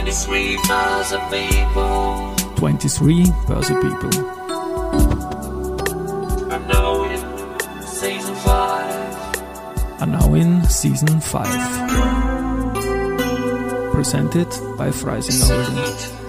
23,000 people. 23 Börse People. are now in season 5. Are now in season 5. Presented by Freisinger Holding.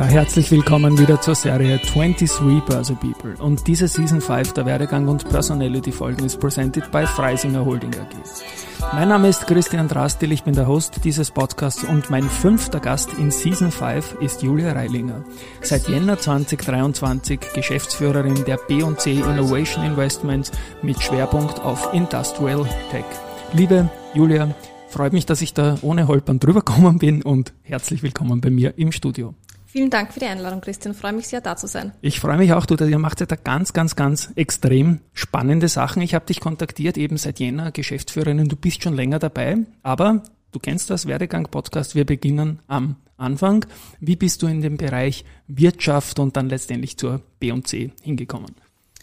Ja, herzlich willkommen wieder zur Serie 23 Börse People. Und diese Season 5 der Werdegang und Personality Folgen ist presented by Freisinger Holding AG. Mein Name ist Christian Drastil, ich bin der Host dieses Podcasts und mein fünfter Gast in Season 5 ist Julia Reilinger. Seit Jänner 2023 Geschäftsführerin der B&C Innovation Investments mit Schwerpunkt auf Industrial Tech. Liebe Julia, freut mich, dass ich da ohne Holpern drüber gekommen bin und herzlich willkommen bei mir im Studio. Vielen Dank für die Einladung, Christian. Freue mich sehr, da zu sein. Ich freue mich auch, du, ihr macht ja da ganz, ganz, ganz extrem spannende Sachen. Ich habe dich kontaktiert, eben seit Jänner Geschäftsführerin, du bist schon länger dabei, aber du kennst das Werdegang-Podcast, wir beginnen am Anfang. Wie bist du in dem Bereich Wirtschaft und dann letztendlich zur B&C hingekommen?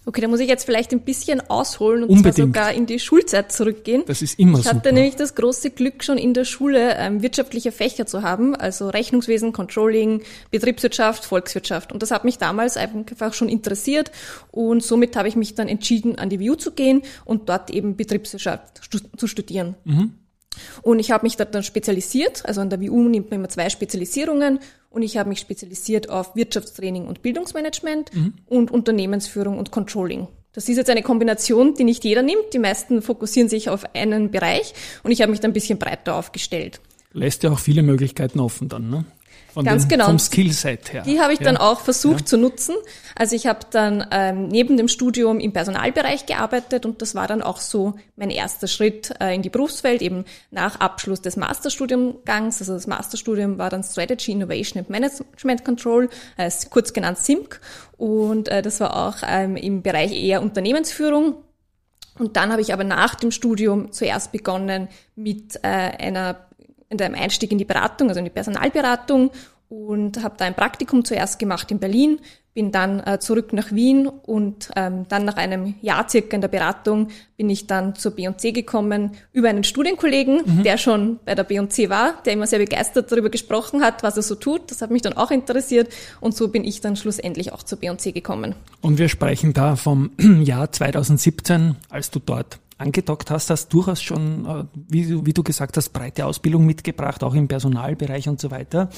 Okay, da muss ich jetzt vielleicht ein bisschen ausholen und Unbedingt. zwar sogar in die Schulzeit zurückgehen. Das ist immer ich hatte super. nämlich das große Glück, schon in der Schule ähm, wirtschaftliche Fächer zu haben, also Rechnungswesen, Controlling, Betriebswirtschaft, Volkswirtschaft. Und das hat mich damals einfach schon interessiert und somit habe ich mich dann entschieden, an die WU zu gehen und dort eben Betriebswirtschaft zu studieren. Und ich habe mich dort dann spezialisiert, also an der WU nimmt man immer zwei Spezialisierungen und ich habe mich spezialisiert auf Wirtschaftstraining und Bildungsmanagement und Unternehmensführung und Controlling. Das ist jetzt eine Kombination, die nicht jeder nimmt. Die meisten fokussieren sich auf einen Bereich und ich habe mich dann ein bisschen breiter aufgestellt. Lässt ja auch viele Möglichkeiten offen dann, ne? Von Ganz den, genau. Vom Skillset her. Die habe ich ja. dann auch versucht Ja. zu nutzen. Also ich habe dann ähm, neben dem Studium im Personalbereich gearbeitet und das war dann auch so mein erster Schritt äh, in die Berufswelt, eben nach Abschluss des Masterstudiumgangs. Also das Masterstudium war dann Strategy, Innovation and Management Control, äh, kurz genannt SIMC. Und äh, das war auch ähm, im Bereich eher Unternehmensführung. Und dann habe ich aber nach dem Studium zuerst begonnen mit äh, einer in einem Einstieg in die Beratung, also in die Personalberatung und habe da ein Praktikum zuerst gemacht in Berlin, bin dann äh, zurück nach Wien und ähm, dann nach einem Jahr circa in der Beratung bin ich dann zur B&C gekommen über einen Studienkollegen, der schon bei der B&C war, der immer sehr begeistert darüber gesprochen hat, was er so tut. Das hat mich dann auch interessiert und so bin ich dann schlussendlich auch zur B&C gekommen. Und wir sprechen da vom Jahr 2017, als du dort angedockt hast, hast durchaus schon, äh, wie, du- wie du gesagt hast, breite Ausbildung mitgebracht, auch im Personalbereich und so weiter.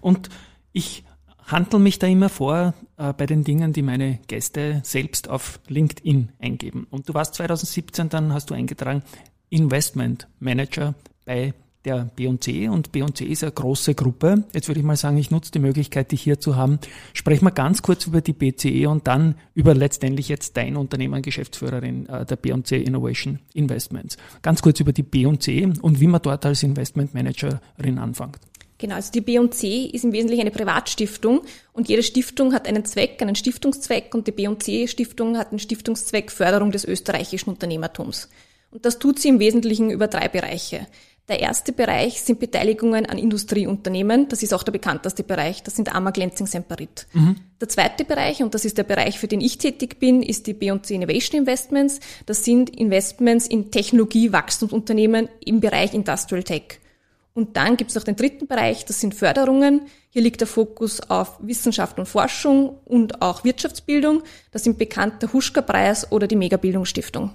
Und ich handle mich da immer vor äh, bei den Dingen, die meine Gäste selbst auf LinkedIn eingeben. Und du warst 2017, dann hast du eingetragen, Investment Manager bei der B&C und B&C ist eine große Gruppe. Jetzt würde ich mal sagen, ich nutze die Möglichkeit, dich hier zu haben. Sprechen wir ganz kurz über die BCE und dann über letztendlich jetzt dein Unternehmen, Geschäftsführerin äh, der B&C Innovation Investments. Ganz kurz über die B&C und wie man dort als Investment Managerin anfängt. Genau, also die B&C ist im Wesentlichen eine Privatstiftung und jede Stiftung hat einen Zweck, einen Stiftungszweck und die B&C Stiftung hat einen Stiftungszweck Förderung des österreichischen Unternehmertums. Und das tut sie im Wesentlichen über drei Bereiche. Der erste Bereich sind Beteiligungen an Industrieunternehmen. Das ist auch der bekannteste Bereich. Das sind Amag, Lenzing, Semperit. Der zweite Bereich, und das ist der Bereich, für den ich tätig bin, ist die B&C Innovation Investments. Das sind Investments in Technologie-Wachstumsunternehmen im Bereich Industrial Tech. Und dann gibt es noch den dritten Bereich, das sind Förderungen. Hier liegt der Fokus auf Wissenschaft und Forschung und auch Wirtschaftsbildung. Das sind bekannt der Huschka-Preis oder die Megabildungsstiftung.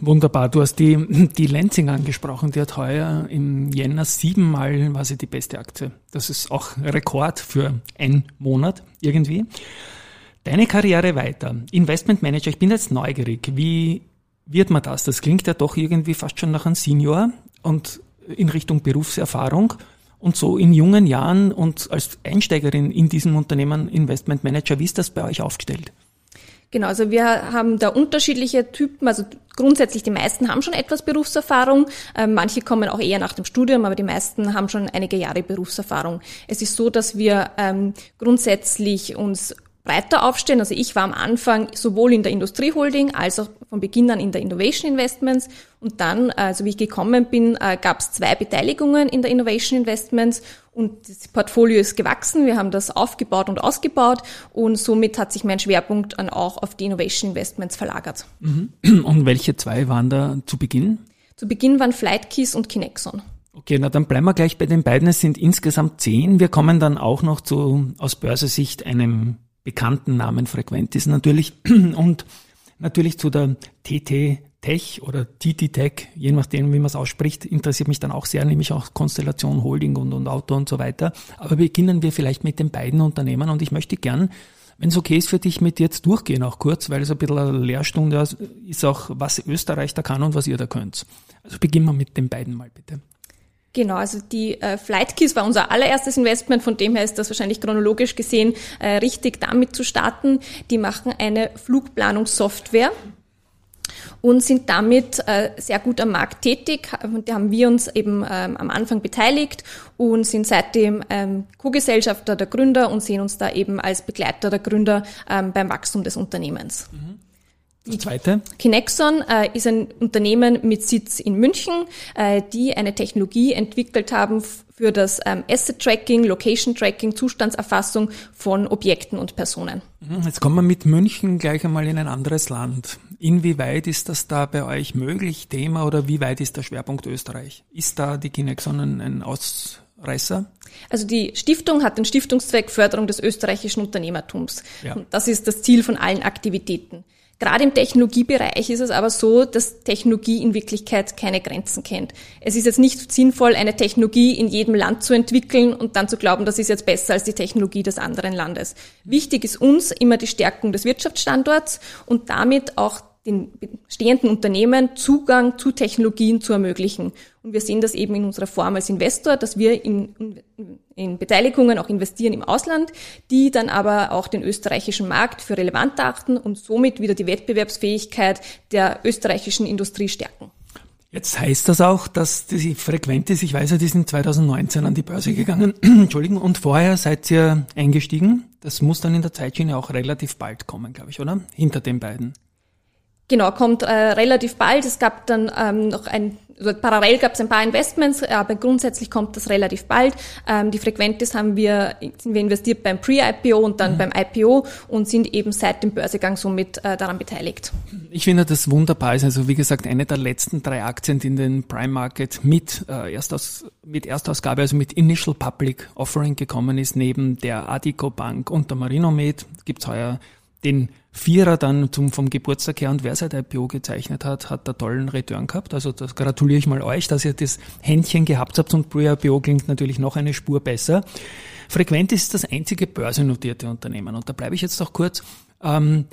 Wunderbar. Du hast die, die Lenzing angesprochen. Die hat heuer im Jänner siebenmal, sie die beste Aktie. Das ist auch Rekord für einen Monat irgendwie. Deine Karriere weiter. Investment Manager. Ich bin jetzt neugierig. Wie wird man das? Das klingt ja doch irgendwie fast schon nach einem Senior und in Richtung Berufserfahrung. Und so in jungen Jahren und als Einsteigerin in diesem Unternehmen Investment Manager, wie ist das bei euch aufgestellt? Genau, also wir haben da unterschiedliche Typen. Also grundsätzlich die meisten haben schon etwas Berufserfahrung. Ähm, manche kommen auch eher nach dem Studium, aber die meisten haben schon einige Jahre Berufserfahrung. Es ist so, dass wir ähm, grundsätzlich uns breiter aufstellen. Also ich war am Anfang sowohl in der Industrieholding als auch von Beginn an in der Innovation Investments. Und dann, also wie ich gekommen bin, äh, gab es zwei Beteiligungen in der Innovation Investments und das Portfolio ist gewachsen. Wir haben das aufgebaut und ausgebaut und somit hat sich mein Schwerpunkt dann auch auf die Innovation Investments verlagert. Mhm. Und welche zwei waren da zu Beginn? Zu Beginn waren Flightkeys und Kinexon. Okay, na dann bleiben wir gleich bei den beiden. Es sind insgesamt zehn. Wir kommen dann auch noch zu, aus Börsesicht, einem bekannten Namen Frequentis natürlich und natürlich zu der TT Tech oder TT Tech, je nachdem, wie man es ausspricht, interessiert mich dann auch sehr, nämlich auch Konstellation, Holding und, und Auto und so weiter. Aber beginnen wir vielleicht mit den beiden Unternehmen und ich möchte gern, wenn es okay ist für dich, mit jetzt durchgehen auch kurz, weil es ein bisschen eine Lehrstunde ist, auch was Österreich da kann und was ihr da könnt. Also beginnen wir mit den beiden mal bitte. Genau, also die äh, Flightkeys war unser allererstes Investment, von dem her ist das wahrscheinlich chronologisch gesehen äh, richtig damit zu starten. Die machen eine Flugplanungssoftware und sind damit äh, sehr gut am Markt tätig. Da haben wir uns eben ähm, am Anfang beteiligt und sind seitdem ähm, Co-Gesellschafter der Gründer und sehen uns da eben als Begleiter der Gründer ähm, beim Wachstum des Unternehmens. Mhm. Die zweite? Kinexon äh, ist ein Unternehmen mit Sitz in München, äh, die eine Technologie entwickelt haben für das ähm, Asset Tracking, Location Tracking, Zustandserfassung von Objekten und Personen. Mhm, jetzt kommen wir mit München gleich einmal in ein anderes Land. Inwieweit ist das da bei euch möglich, Thema, oder wie weit ist der Schwerpunkt Österreich? Ist da die Kinexon ein, ein Ausreißer? Also die Stiftung hat den Stiftungszweck Förderung des österreichischen Unternehmertums. Ja. Das ist das Ziel von allen Aktivitäten. Gerade im Technologiebereich ist es aber so, dass Technologie in Wirklichkeit keine Grenzen kennt. Es ist jetzt nicht sinnvoll, eine Technologie in jedem Land zu entwickeln und dann zu glauben, das ist jetzt besser als die Technologie des anderen Landes. Wichtig ist uns immer die Stärkung des Wirtschaftsstandorts und damit auch den bestehenden Unternehmen Zugang zu Technologien zu ermöglichen. Und wir sehen das eben in unserer Form als Investor, dass wir in, in, Beteiligungen auch investieren im Ausland, die dann aber auch den österreichischen Markt für relevant achten und somit wieder die Wettbewerbsfähigkeit der österreichischen Industrie stärken. Jetzt heißt das auch, dass die Frequentis, ich weiß ja, die sind 2019 an die Börse gegangen, Entschuldigung, und vorher seid ihr eingestiegen. Das muss dann in der Zeitschiene auch relativ bald kommen, glaube ich, oder? Hinter den beiden. Genau, kommt äh, relativ bald. Es gab dann ähm, noch ein, also parallel gab es ein paar Investments, aber grundsätzlich kommt das relativ bald. Ähm, die Frequentis haben wir, sind wir investiert beim Pre-IPO und dann mhm. beim IPO und sind eben seit dem Börsegang somit äh, daran beteiligt. Ich finde das wunderbar ist. Also wie gesagt, eine der letzten drei Aktien, die in den Prime Market mit, äh, Erstaus, mit Erstausgabe, also mit Initial Public Offering gekommen ist, neben der Adico Bank und der Marinomed, gibt's heuer den Vierer dann zum, vom Geburtstag her und wer seit IPO gezeichnet hat, hat da tollen Return gehabt. Also das gratuliere ich mal euch, dass ihr das Händchen gehabt habt und Pre-IPO klingt natürlich noch eine Spur besser. Frequent ist das einzige börsennotierte Unternehmen und da bleibe ich jetzt noch kurz. Ähm,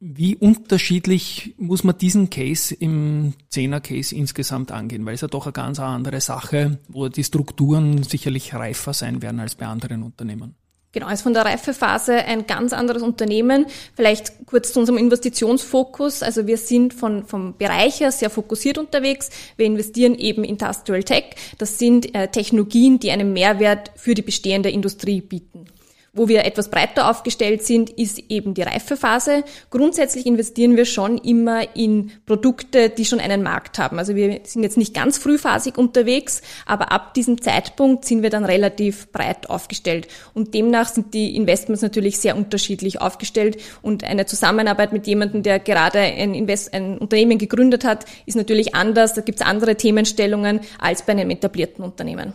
wie unterschiedlich muss man diesen Case im Zehner-Case insgesamt angehen? Weil es ja doch eine ganz andere Sache, wo die Strukturen sicherlich reifer sein werden als bei anderen Unternehmen. Genau, ist von der Reifephase ein ganz anderes Unternehmen. Vielleicht kurz zu unserem Investitionsfokus. Also wir sind von, vom Bereich her sehr fokussiert unterwegs. Wir investieren eben in Industrial Tech. Das sind äh, Technologien, die einen Mehrwert für die bestehende Industrie bieten. Wo wir etwas breiter aufgestellt sind, ist eben die Reifephase. Grundsätzlich investieren wir schon immer in Produkte, die schon einen Markt haben. Also wir sind jetzt nicht ganz frühphasig unterwegs, aber ab diesem Zeitpunkt sind wir dann relativ breit aufgestellt. Und demnach sind die Investments natürlich sehr unterschiedlich aufgestellt. Und eine Zusammenarbeit mit jemandem, der gerade ein, Invest ein Unternehmen gegründet hat, ist natürlich anders. Da gibt es andere Themenstellungen als bei einem etablierten Unternehmen.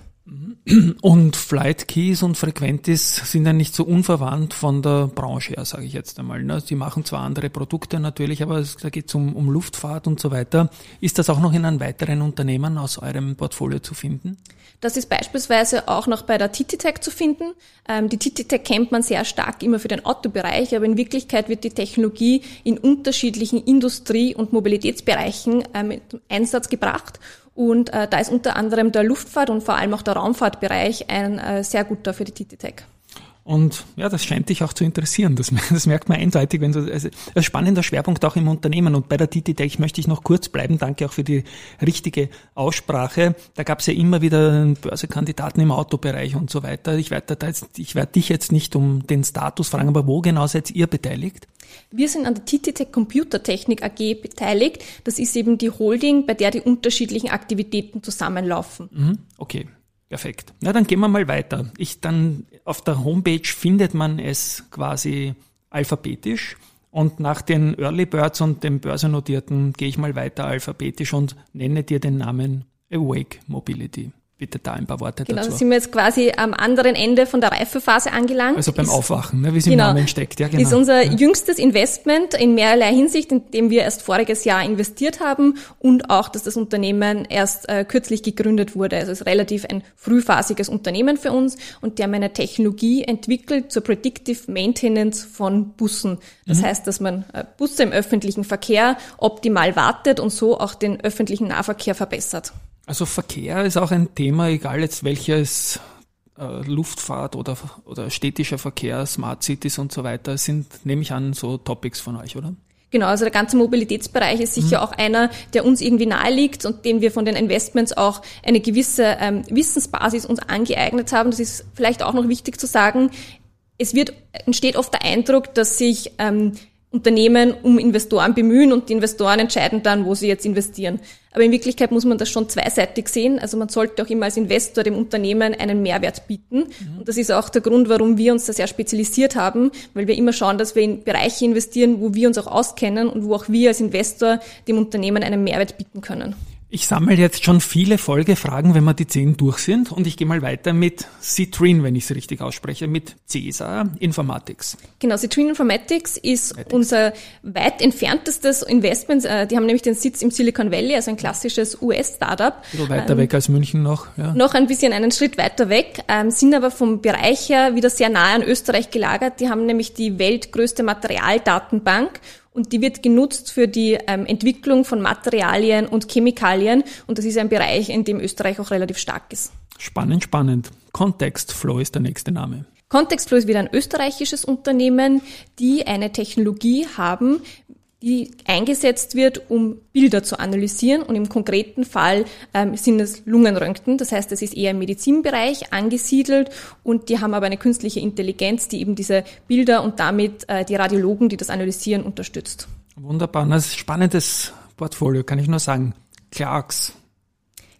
Und Flight Keys und Frequentis sind ja nicht so unverwandt von der Branche her, sage ich jetzt einmal. Ne? Die machen zwar andere Produkte natürlich, aber es, da geht es um, um Luftfahrt und so weiter. Ist das auch noch in einem weiteren Unternehmen aus eurem Portfolio zu finden? Das ist beispielsweise auch noch bei der Tititech zu finden. Ähm, die Tititech kennt man sehr stark immer für den Autobereich, aber in Wirklichkeit wird die Technologie in unterschiedlichen Industrie- und Mobilitätsbereichen ähm, Einsatz gebracht. Und äh, da ist unter anderem der Luftfahrt und vor allem auch der Raumfahrtbereich ein äh, sehr guter für die TTTech. Und ja, das scheint dich auch zu interessieren. Das, das merkt man eindeutig, wenn du, also ein spannender Schwerpunkt auch im Unternehmen. Und bei der TT-Tech möchte ich noch kurz bleiben. Danke auch für die richtige Aussprache. Da gab es ja immer wieder Börsekandidaten im Autobereich und so weiter. Ich werde, jetzt, ich werde dich jetzt nicht um den Status fragen, aber wo genau seid ihr beteiligt? Wir sind an der TTTech Computertechnik AG beteiligt. Das ist eben die Holding, bei der die unterschiedlichen Aktivitäten zusammenlaufen. Mhm, okay. Perfekt. Na, dann gehen wir mal weiter. Ich dann auf der Homepage findet man es quasi alphabetisch und nach den Early Birds und den Börsennotierten gehe ich mal weiter alphabetisch und nenne dir den Namen Awake Mobility. Bitte da ein paar Worte genau, dazu. Genau, sind wir jetzt quasi am anderen Ende von der Reifephase angelangt. Also beim ist, Aufwachen, ne, wie es genau, im Namen steckt. Ja, genau. Ist unser ja. jüngstes Investment in mehrerlei Hinsicht, in dem wir erst voriges Jahr investiert haben und auch, dass das Unternehmen erst äh, kürzlich gegründet wurde. Also es ist relativ ein frühphasiges Unternehmen für uns und die haben eine Technologie entwickelt zur Predictive Maintenance von Bussen. Das mhm. heißt, dass man äh, Busse im öffentlichen Verkehr optimal wartet und so auch den öffentlichen Nahverkehr verbessert. Also Verkehr ist auch ein Thema, egal jetzt welches äh, Luftfahrt oder, oder städtischer Verkehr, Smart Cities und so weiter sind, nehme ich an, so Topics von euch, oder? Genau, also der ganze Mobilitätsbereich ist sicher mhm. auch einer, der uns irgendwie nahe liegt und den wir von den Investments auch eine gewisse ähm, Wissensbasis uns angeeignet haben. Das ist vielleicht auch noch wichtig zu sagen. Es wird, entsteht oft der Eindruck, dass sich ähm, Unternehmen um Investoren bemühen und die Investoren entscheiden dann, wo sie jetzt investieren. Aber in Wirklichkeit muss man das schon zweiseitig sehen. Also man sollte auch immer als Investor dem Unternehmen einen Mehrwert bieten. Mhm. Und das ist auch der Grund, warum wir uns da sehr spezialisiert haben, weil wir immer schauen, dass wir in Bereiche investieren, wo wir uns auch auskennen und wo auch wir als Investor dem Unternehmen einen Mehrwert bieten können. Ich sammle jetzt schon viele Folgefragen, wenn wir die zehn durch sind. Und ich gehe mal weiter mit Citrine, wenn ich es richtig ausspreche, mit CESA Informatics. Genau, Citrine Informatics ist Informatics. unser weit entferntestes Investment. Äh, die haben nämlich den Sitz im Silicon Valley, also ein klassisches US-Startup. Ein weiter ähm, weg als München noch. Ja. Noch ein bisschen einen Schritt weiter weg, ähm, sind aber vom Bereich her wieder sehr nahe an Österreich gelagert. Die haben nämlich die weltgrößte Materialdatenbank und die wird genutzt für die ähm, Entwicklung von Materialien und Chemikalien und das ist ein Bereich, in dem Österreich auch relativ stark ist. Spannend, spannend. Context Flow ist der nächste Name. Contextflow ist wieder ein österreichisches Unternehmen, die eine Technologie haben, die eingesetzt wird, um Bilder zu analysieren. Und im konkreten Fall ähm, sind es Lungenröntgen. Das heißt, es ist eher im Medizinbereich angesiedelt und die haben aber eine künstliche Intelligenz, die eben diese Bilder und damit äh, die Radiologen, die das analysieren, unterstützt. Wunderbar. Das ist ein spannendes Portfolio, kann ich nur sagen. Clarks,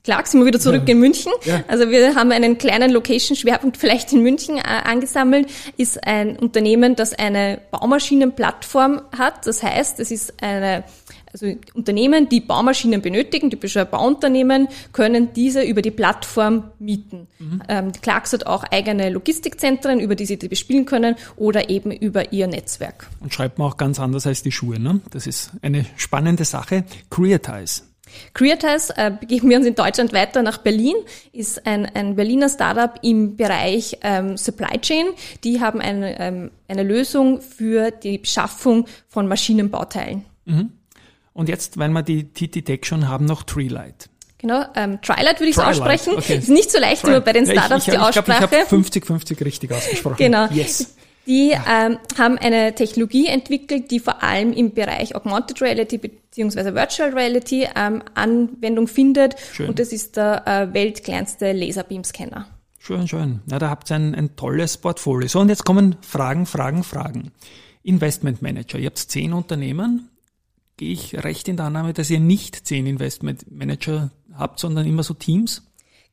Clark sind wir wieder zurück ja. in München. Ja. Also wir haben einen kleinen Location-Schwerpunkt vielleicht in München äh, angesammelt. Ist ein Unternehmen, das eine Baumaschinenplattform hat. Das heißt, es ist eine also Unternehmen, die Baumaschinen benötigen, typische Bauunternehmen, können diese über die Plattform mieten. Mhm. Ähm, Clarks hat auch eigene Logistikzentren, über die sie die bespielen können oder eben über ihr Netzwerk. Und schreibt man auch ganz anders als die Schuhe. Ne? Das ist eine spannende Sache. Creatize Creatize äh, begeben wir uns in Deutschland weiter nach Berlin, ist ein, ein Berliner Startup im Bereich ähm, Supply Chain. Die haben eine, ähm, eine Lösung für die Beschaffung von Maschinenbauteilen. Mhm. Und jetzt, wenn wir die TT Tech schon haben, noch Treelight. Genau, ähm, Trilight würde ich aussprechen. Okay. Ist nicht so leicht Tri immer bei den Startups ja, ich, ich, die Aussprache. Ich, glaube, ich habe 50-50 richtig ausgesprochen. Genau. Yes. Die ähm, haben eine Technologie entwickelt, die vor allem im Bereich Augmented Reality bzw. Virtual Reality ähm, Anwendung findet. Schön. Und das ist der äh, weltkleinste Laserbeam-Scanner. Schön, schön. Na, da habt ihr ein, ein tolles Portfolio. So, und jetzt kommen Fragen, Fragen, Fragen. Investment Manager. Ihr habt zehn Unternehmen. Gehe ich recht in der Annahme, dass ihr nicht zehn Investment Manager habt, sondern immer so Teams?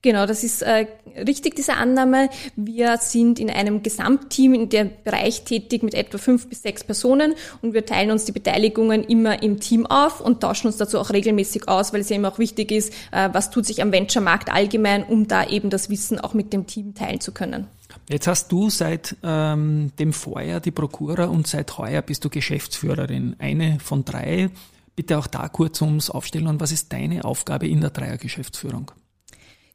Genau, das ist äh, richtig, diese Annahme. Wir sind in einem Gesamtteam in dem Bereich tätig mit etwa fünf bis sechs Personen und wir teilen uns die Beteiligungen immer im Team auf und tauschen uns dazu auch regelmäßig aus, weil es ja immer auch wichtig ist, äh, was tut sich am Venture-Markt allgemein, um da eben das Wissen auch mit dem Team teilen zu können. Jetzt hast du seit ähm, dem Vorjahr die Prokura und seit heuer bist du Geschäftsführerin, eine von drei. Bitte auch da kurz ums Aufstellen und was ist deine Aufgabe in der Dreiergeschäftsführung?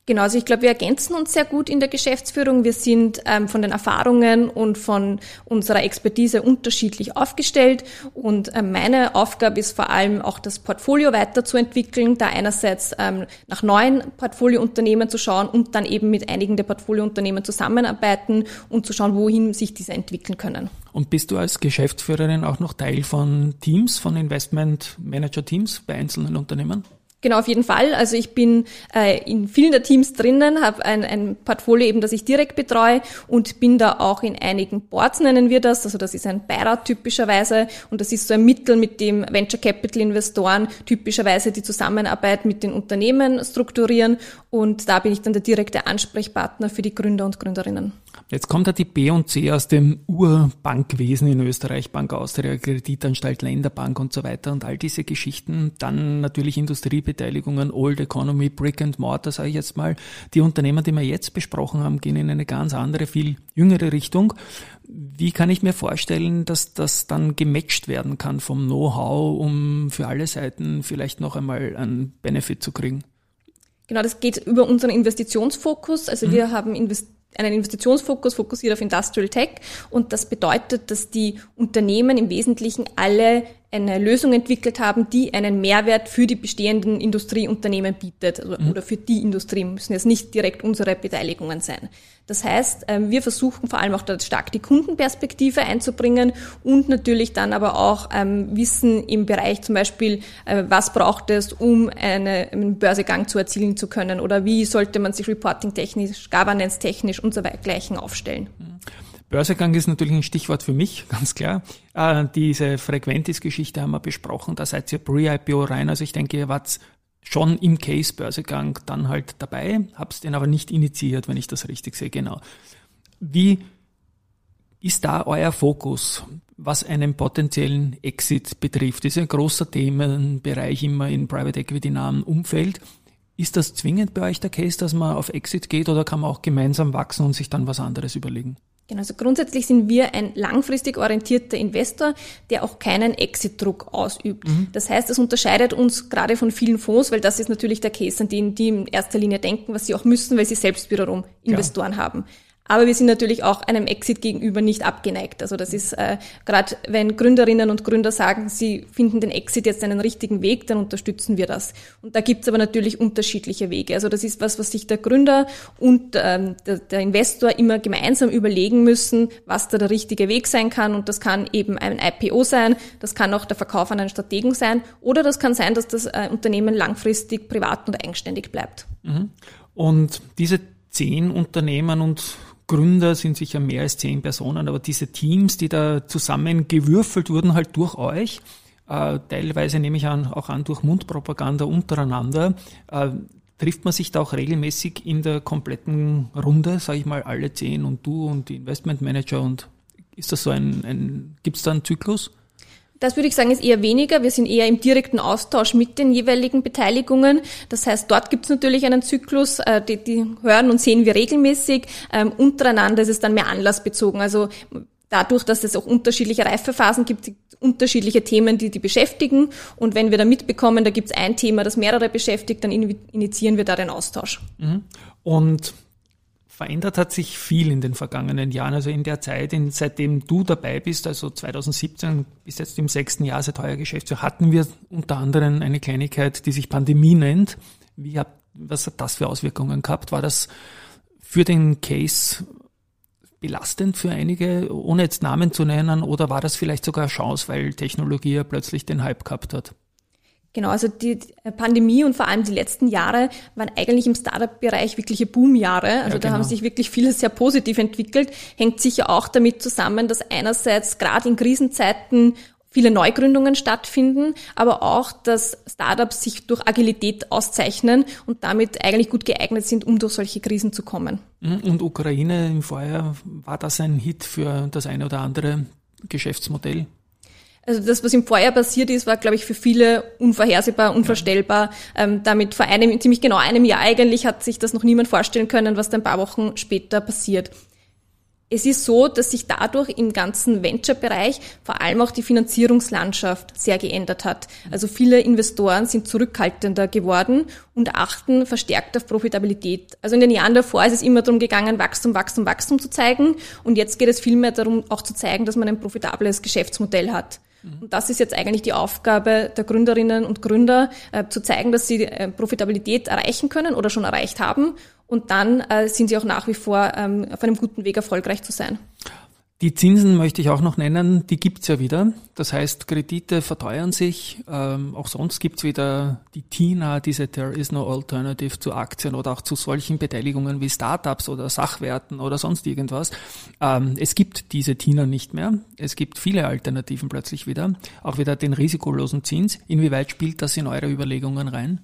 Genau, also ich glaube, wir ergänzen uns sehr gut in der Geschäftsführung. Wir sind ähm, von den Erfahrungen und von unserer Expertise unterschiedlich aufgestellt. Und ähm, meine Aufgabe ist vor allem auch das Portfolio weiterzuentwickeln, da einerseits ähm, nach neuen Portfoliounternehmen zu schauen und dann eben mit einigen der Portfoliounternehmen zusammenarbeiten und zu schauen, wohin sich diese entwickeln können. Und bist du als Geschäftsführerin auch noch Teil von Teams, von Investment Manager Teams bei einzelnen Unternehmen? Genau, auf jeden Fall. Also ich bin äh, in vielen der Teams drinnen, habe ein, ein Portfolio eben, das ich direkt betreue und bin da auch in einigen Boards, nennen wir das. Also das ist ein Beirat typischerweise und das ist so ein Mittel, mit dem Venture Capital Investoren typischerweise die Zusammenarbeit mit den Unternehmen strukturieren und da bin ich dann der direkte Ansprechpartner für die Gründer und Gründerinnen. Jetzt kommt ja die B und C aus dem Urbankwesen in Österreich, Bank Austria, Kreditanstalt, Länderbank und so weiter und all diese Geschichten. Dann natürlich Industriebeteiligungen, Old Economy, Brick and Mortar, sage ich jetzt mal. Die Unternehmen, die wir jetzt besprochen haben, gehen in eine ganz andere, viel jüngere Richtung. Wie kann ich mir vorstellen, dass das dann gematcht werden kann vom Know-how, um für alle Seiten vielleicht noch einmal einen Benefit zu kriegen? Genau, das geht über unseren Investitionsfokus. Also mhm. wir haben investiert einen Investitionsfokus fokussiert auf Industrial Tech. Und das bedeutet, dass die Unternehmen im Wesentlichen alle eine Lösung entwickelt haben, die einen Mehrwert für die bestehenden Industrieunternehmen bietet also, mhm. oder für die Industrie müssen jetzt nicht direkt unsere Beteiligungen sein. Das heißt, ähm, wir versuchen vor allem auch da stark die Kundenperspektive einzubringen und natürlich dann aber auch ähm, Wissen im Bereich zum Beispiel, äh, was braucht es, um eine, einen Börsegang zu erzielen zu können oder wie sollte man sich reporting-technisch, governance-technisch und so weiter gleichen aufstellen. Mhm. Börsegang ist natürlich ein Stichwort für mich, ganz klar. Äh, diese Frequentis-Geschichte haben wir besprochen, da seid ihr pre-IPO rein. Also ich denke, ihr wart schon im Case Börsegang dann halt dabei, hab's den aber nicht initiiert, wenn ich das richtig sehe, genau. Wie ist da euer Fokus, was einen potenziellen Exit betrifft? Das ist ein großer Themenbereich immer in Private Equity nahen Umfeld. Ist das zwingend bei euch der Case, dass man auf Exit geht oder kann man auch gemeinsam wachsen und sich dann was anderes überlegen? Genau, also grundsätzlich sind wir ein langfristig orientierter Investor, der auch keinen Exit-Druck ausübt. Mhm. Das heißt, es unterscheidet uns gerade von vielen Fonds, weil das ist natürlich der Case, an den die in erster Linie denken, was sie auch müssen, weil sie selbst wiederum Investoren ja. haben. Aber wir sind natürlich auch einem Exit gegenüber nicht abgeneigt. Also das ist äh, gerade, wenn Gründerinnen und Gründer sagen, sie finden den Exit jetzt einen richtigen Weg, dann unterstützen wir das. Und da gibt's aber natürlich unterschiedliche Wege. Also das ist was, was sich der Gründer und ähm, der, der Investor immer gemeinsam überlegen müssen, was da der richtige Weg sein kann. Und das kann eben ein IPO sein, das kann auch der Verkauf an einen Strategen sein oder das kann sein, dass das äh, Unternehmen langfristig privat und eigenständig bleibt. Mhm. Und diese zehn Unternehmen und Gründer sind sicher mehr als zehn Personen, aber diese Teams, die da zusammengewürfelt wurden, halt durch euch, äh, teilweise nehme ich an, auch an durch Mundpropaganda untereinander, äh, trifft man sich da auch regelmäßig in der kompletten Runde, sage ich mal, alle zehn und du und die Investmentmanager und ist das so ein, ein gibt es da einen Zyklus? Das würde ich sagen, ist eher weniger. Wir sind eher im direkten Austausch mit den jeweiligen Beteiligungen. Das heißt, dort gibt es natürlich einen Zyklus, äh, die, die hören und sehen wir regelmäßig. Ähm, untereinander ist es dann mehr anlassbezogen. Also dadurch, dass es auch unterschiedliche Reifephasen gibt, unterschiedliche Themen, die die beschäftigen. Und wenn wir da mitbekommen, da gibt es ein Thema, das mehrere beschäftigt, dann initiieren wir da den Austausch. Mhm. Und Verändert hat sich viel in den vergangenen Jahren. Also in der Zeit, in, seitdem du dabei bist, also 2017 bis jetzt im sechsten Jahr seit heuer Geschäftsjahr, hatten wir unter anderem eine Kleinigkeit, die sich Pandemie nennt. Wie hat, was hat das für Auswirkungen gehabt? War das für den Case belastend für einige, ohne jetzt Namen zu nennen, oder war das vielleicht sogar eine Chance, weil Technologie ja plötzlich den Hype gehabt hat? Genau, also die Pandemie und vor allem die letzten Jahre waren eigentlich im Startup-Bereich wirkliche Boomjahre. Also ja, da haben genau. sich wirklich viele sehr positiv entwickelt. Hängt sicher auch damit zusammen, dass einerseits gerade in Krisenzeiten viele Neugründungen stattfinden, aber auch, dass Startups sich durch Agilität auszeichnen und damit eigentlich gut geeignet sind, um durch solche Krisen zu kommen. Mhm, und Ukraine im Vorjahr, war das ein Hit für das eine oder andere Geschäftsmodell? Also das, was im Vorjahr passiert ist, war, glaube ich, für viele unvorhersehbar, unvorstellbar. Ähm, damit vor einem, ziemlich genau einem Jahr eigentlich hat sich das noch niemand vorstellen können, was dann ein paar Wochen später passiert. Es ist so, dass sich dadurch im ganzen Venture-Bereich vor allem auch die Finanzierungslandschaft sehr geändert hat. Also viele Investoren sind zurückhaltender geworden und achten verstärkt auf Profitabilität. Also in den Jahren davor ist es immer darum gegangen, Wachstum, Wachstum, Wachstum zu zeigen. Und jetzt geht es vielmehr darum, auch zu zeigen, dass man ein profitables Geschäftsmodell hat. Und das ist jetzt eigentlich die Aufgabe der Gründerinnen und Gründer, äh, zu zeigen, dass sie äh, Profitabilität erreichen können oder schon erreicht haben. Und dann äh, sind sie auch nach wie vor ähm, auf einem guten Weg, erfolgreich zu sein. Die Zinsen möchte ich auch noch nennen, die gibt's ja wieder. Das heißt, Kredite verteuern sich. Ähm, auch sonst gibt's wieder die TINA, diese There is no alternative zu Aktien oder auch zu solchen Beteiligungen wie Startups oder Sachwerten oder sonst irgendwas. Ähm, es gibt diese TINA nicht mehr. Es gibt viele Alternativen plötzlich wieder. Auch wieder den risikolosen Zins. Inwieweit spielt das in eure Überlegungen rein?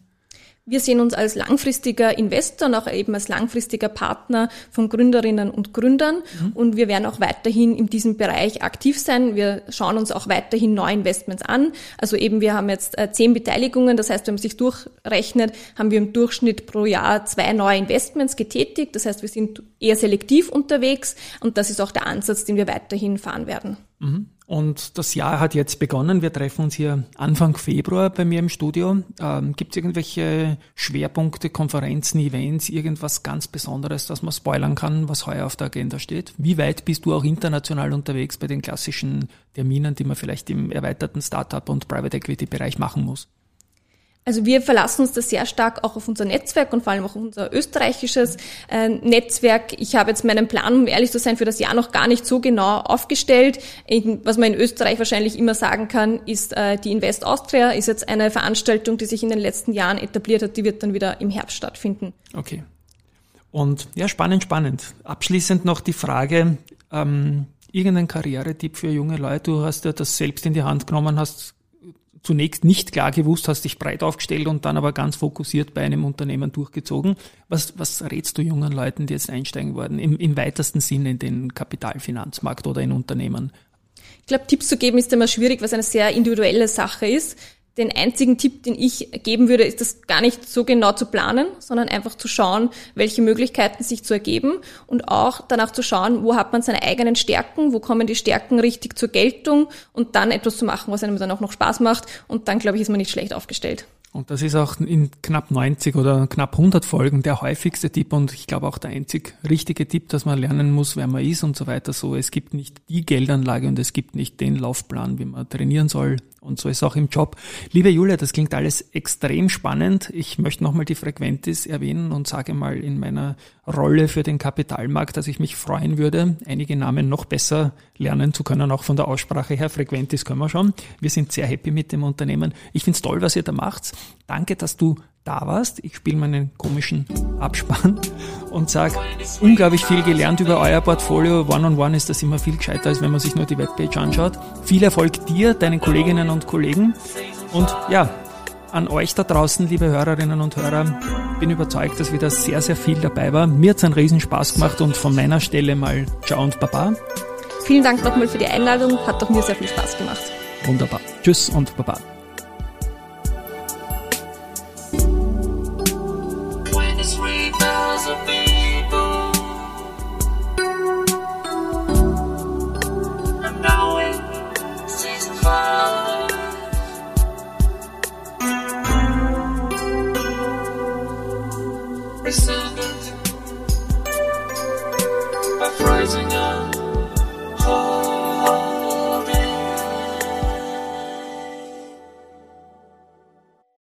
Wir sehen uns als langfristiger Investor und auch eben als langfristiger Partner von Gründerinnen und Gründern mhm. und wir werden auch weiterhin in diesem Bereich aktiv sein. Wir schauen uns auch weiterhin neue Investments an. Also eben wir haben jetzt äh, zehn Beteiligungen, das heißt, wenn man sich durchrechnet, haben wir im Durchschnitt pro Jahr zwei neue Investments getätigt. Das heißt, wir sind eher selektiv unterwegs und das ist auch der Ansatz, den wir weiterhin fahren werden. Mhm. Und das Jahr hat jetzt begonnen. Wir treffen uns hier Anfang Februar bei mir im Studio. Ähm, Gibt es irgendwelche Schwerpunkte, Konferenzen, Events, irgendwas ganz Besonderes, das man spoilern kann, was heuer auf der Agenda steht? Wie weit bist du auch international unterwegs bei den klassischen Terminen, die man vielleicht im erweiterten Startup- und Private Equity-Bereich machen muss? Also wir verlassen uns da sehr stark auch auf unser Netzwerk und vor allem auch auf unser österreichisches äh, Netzwerk. Ich habe jetzt meinen Plan, um ehrlich zu sein, für das Jahr noch gar nicht so genau aufgestellt. was man in Österreich wahrscheinlich immer sagen kann, ist äh, die Invest Austria, ist jetzt eine Veranstaltung, die sich in den letzten Jahren etabliert hat, die wird dann wieder im Herbst stattfinden. Okay. Und ja, spannend, spannend. Abschließend noch die Frage, ähm, irgendein Karrieretipp für junge Leute? Du hast ja das selbst in die Hand genommen, hast zunächst nicht klar gewusst, hast dich breit aufgestellt und dann aber ganz fokussiert bei einem Unternehmen durchgezogen. Was, was rätst du jungen Leuten, die jetzt einsteigen wollen, im, im weitesten Sinne in den Kapitalfinanzmarkt oder in Unternehmen? Ich glaube, Tipps zu geben ist immer schwierig, es eine sehr individuelle Sache ist. Den einzigen Tipp, den ich geben würde, ist das gar nicht so genau zu planen, sondern einfach zu schauen, welche Möglichkeiten sich zu ergeben und auch danach zu schauen, wo hat man seine eigenen Stärken, wo kommen die Stärken richtig zur Geltung und dann etwas zu machen, was einem dann auch noch Spaß macht und dann, glaube ich, ist man nicht schlecht aufgestellt. Und das ist auch in knapp 90 oder knapp 100 Folgen der häufigste Tipp und ich glaube auch der einzig richtige Tipp, dass man lernen muss, wer man ist und so weiter. So, es gibt nicht die Geldanlage und es gibt nicht den Laufplan, wie man trainieren soll. Und so ist auch im Job. Liebe Julia, das klingt alles extrem spannend. Ich möchte nochmal die Frequentis erwähnen und sage mal in meiner Rolle für den Kapitalmarkt, dass ich mich freuen würde, einige Namen noch besser lernen zu können, auch von der Aussprache her. Frequentis können wir schon. Wir sind sehr happy mit dem Unternehmen. Ich finde es toll, was ihr da macht. Danke, dass du da warst. Ich spiele meinen komischen Abspann und sage, unglaublich viel gelernt über euer Portfolio. One-on-one -on -one ist das immer viel gescheiter, als wenn man sich nur die Webpage anschaut. Viel Erfolg dir, deinen Kolleginnen und Kollegen. Und ja, an euch da draußen, liebe Hörerinnen und Hörer, bin überzeugt, dass wieder sehr, sehr viel dabei war. Mir hat es einen riesen Spaß gemacht und von meiner Stelle mal Ciao und Baba. Vielen Dank nochmal für die Einladung, hat doch mir sehr viel Spaß gemacht. Wunderbar. Tschüss und Baba.